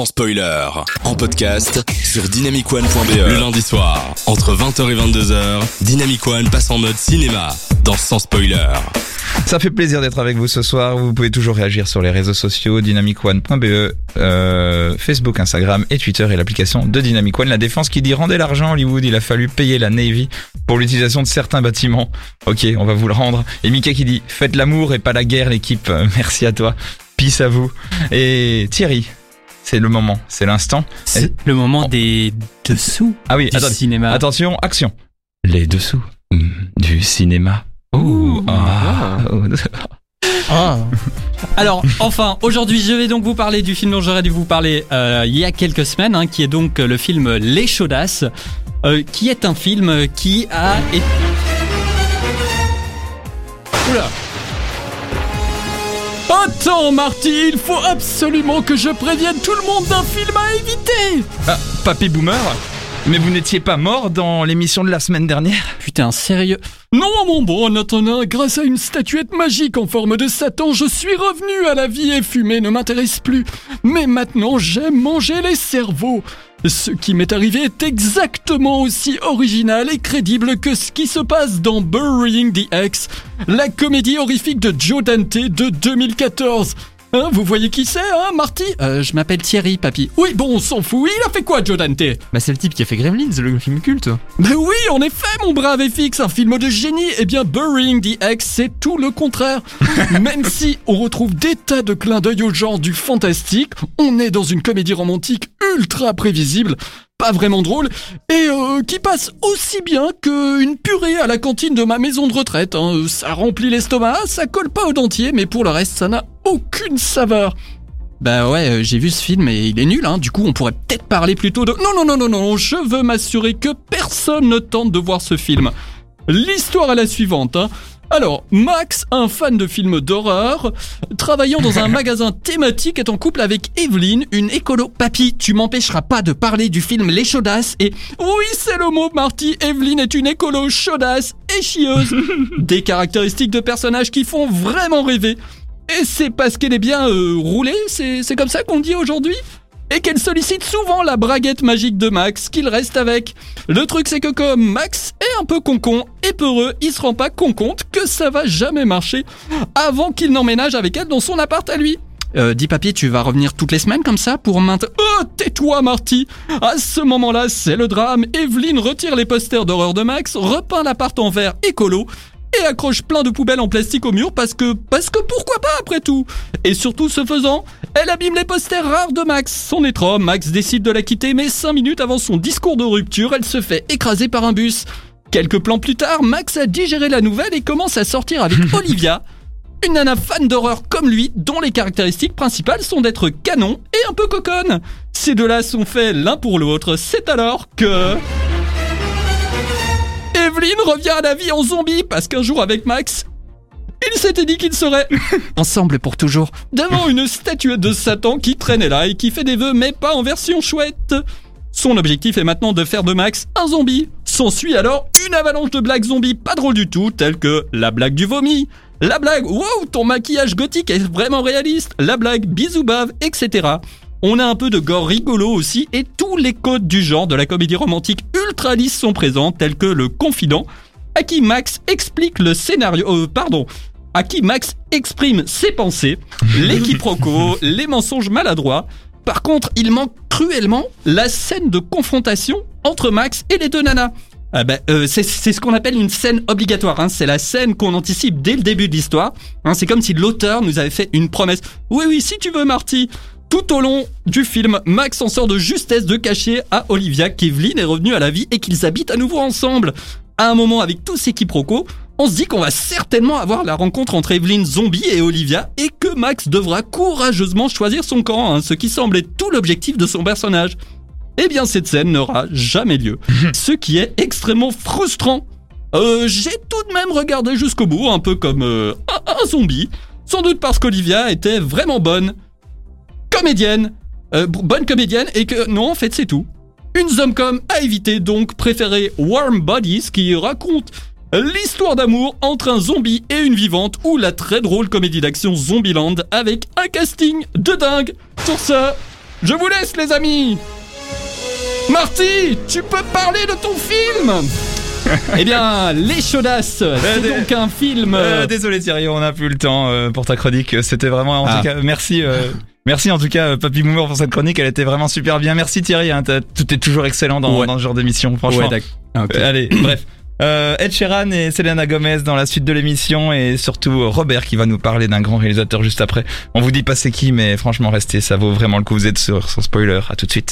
sans spoiler. En podcast sur dynamicone.be. Le lundi soir, entre 20h et 22h, Dynamic One passe en mode cinéma dans Sans spoiler. Ça fait plaisir d'être avec vous ce soir. Vous pouvez toujours réagir sur les réseaux sociaux dynamicone.be, euh, Facebook, Instagram et Twitter et l'application de Dynamic One. La défense qui dit rendez l'argent Hollywood, il a fallu payer la Navy pour l'utilisation de certains bâtiments. Ok, on va vous le rendre. Et Mickey qui dit faites l'amour et pas la guerre l'équipe. Merci à toi. Peace à vous. Et Thierry, c'est le moment, c'est l'instant. C'est le moment des dessous Ah oui, du attendez. cinéma. Attention, action. Les dessous mm, du cinéma. Ouh, ah, oh. Ah. Alors, enfin, aujourd'hui, je vais donc vous parler du film dont j'aurais dû vous parler euh, il y a quelques semaines, hein, qui est donc le film Les Chaudasses, euh, qui est un film qui a été... Oula Attends, Marty, il faut absolument que je prévienne tout le monde d'un film à éviter Ah, Papy Boomer Mais vous n'étiez pas mort dans l'émission de la semaine dernière Putain, sérieux Non, mon bon Antonin, grâce à une statuette magique en forme de Satan, je suis revenu à la vie et fumer ne m'intéresse plus. Mais maintenant, j'aime manger les cerveaux. Ce qui m'est arrivé est exactement aussi original et crédible que ce qui se passe dans Burying the Ex, la comédie horrifique de Joe Dante de 2014. Hein, vous voyez qui c'est, hein, Marty? Euh, Je m'appelle Thierry, papy. Oui, bon, on s'en fout. Il a fait quoi, Joe Dante? Bah c'est le type qui a fait Gremlins, le film culte. mais oui, en effet, mon brave FX, un film de génie. Eh bien, Burying the Ex, c'est tout le contraire. Même si on retrouve des tas de clins d'œil au genre du fantastique, on est dans une comédie romantique ultra prévisible, pas vraiment drôle, et euh, qui passe aussi bien qu'une purée à la cantine de ma maison de retraite. hein. Ça remplit l'estomac, ça colle pas au dentier, mais pour le reste, ça n'a aucune saveur. Bah ouais, euh, j'ai vu ce film et il est nul, hein. Du coup, on pourrait peut-être parler plutôt de. Non, non, non, non, non, je veux m'assurer que personne ne tente de voir ce film. L'histoire est la suivante, hein. Alors, Max, un fan de films d'horreur, travaillant dans un magasin thématique, est en couple avec Evelyne, une écolo. Papy, tu m'empêcheras pas de parler du film Les Chaudasses et... Oui, c'est le mot, Marty, Evelyne est une écolo chaudasse et chieuse. Des caractéristiques de personnages qui font vraiment rêver. Et c'est parce qu'elle est bien euh, roulée, c'est c'est comme ça qu'on dit aujourd'hui? Et qu'elle sollicite souvent la braguette magique de Max qu'il reste avec. Le truc c'est que comme Max est un peu concon et peureux, il se rend pas con compte que ça va jamais marcher avant qu'il n'emménage avec elle dans son appart à lui. Euh, dis papier, tu vas revenir toutes les semaines comme ça pour maintenir... Oh, tais-toi Marty À ce moment-là, c'est le drame. Evelyne retire les posters d'horreur de Max, repeint l'appart en verre écolo et accroche plein de poubelles en plastique au mur parce que parce que pourquoi pas après tout Et surtout ce faisant, elle abîme les posters rares de Max. Son étron, Max décide de la quitter mais 5 minutes avant son discours de rupture, elle se fait écraser par un bus. Quelques plans plus tard, Max a digéré la nouvelle et commence à sortir avec Olivia, une nana fan d'horreur comme lui, dont les caractéristiques principales sont d'être canon et un peu coconne. Ces deux-là sont faits l'un pour l'autre, c'est alors que... Evelyne revient à la vie en zombie parce qu'un jour avec Max, il s'était dit qu'ils seraient ensemble pour toujours devant une statuette de Satan qui traînait là et qui fait des vœux mais pas en version chouette. Son objectif est maintenant de faire de Max un zombie. S'ensuit alors une avalanche de blagues zombies pas drôles du tout, telles que la blague du vomi, la blague wow ton maquillage gothique est vraiment réaliste, la blague bisou bave, etc. On a un peu de gore rigolo aussi et tous les codes du genre de la comédie romantique ultra lisse sont présents, tels que le confident, à qui Max explique le scénario, euh, pardon, à qui Max exprime ses pensées, les quiproquos, les mensonges maladroits. Par contre, il manque cruellement la scène de confrontation entre Max et les deux nanas. Ah ben, euh, c'est c'est ce qu'on appelle une scène obligatoire. Hein. C'est la scène qu'on anticipe dès le début de l'histoire. Hein, c'est comme si l'auteur nous avait fait une promesse. Oui, oui, si tu veux, Marty. Tout au long du film, Max en sort de justesse de cacher à Olivia qu'Evelyn est revenue à la vie et qu'ils habitent à nouveau ensemble. À un moment, avec tous ces quiproquos, on se dit qu'on va certainement avoir la rencontre entre Evelyn zombie et Olivia et que Max devra courageusement choisir son camp, hein, ce qui semble être tout l'objectif de son personnage. Eh bien, cette scène n'aura jamais lieu, ce qui est extrêmement frustrant. Euh, j'ai tout de même regardé jusqu'au bout, un peu comme euh, un, un zombie, sans doute parce qu'Olivia était vraiment bonne comédienne, euh, bonne comédienne, et que non, en fait, c'est tout. Une zomcom à éviter, donc préférez Warm Bodies, qui raconte l'histoire d'amour entre un zombie et une vivante, ou la très drôle comédie d'action Zombieland avec un casting de dingue. Sur ce, Je vous laisse, les amis. Marty, tu peux parler de ton film? Eh bien, Les Chaudasses, c'est dé- donc un film. Euh, désolé Thierry, on n'a plus le temps euh, pour ta chronique. C'était vraiment en Ah. tout cas merci euh, merci en tout cas euh, Papy Boomer pour cette chronique, elle était vraiment super bien. Merci Thierry, hein, tout est toujours excellent dans, Ouais. dans ce genre d'émission, franchement. Ouais, d'accord. Ah. Euh, Allez, bref. Euh, Ed Sheeran et Selena Gomez dans la suite de l'émission et surtout euh, Robert qui va nous parler d'un grand réalisateur juste après. On vous dit pas c'est qui mais franchement restez, ça vaut vraiment le coup, vous êtes sur sans spoiler. À tout de suite.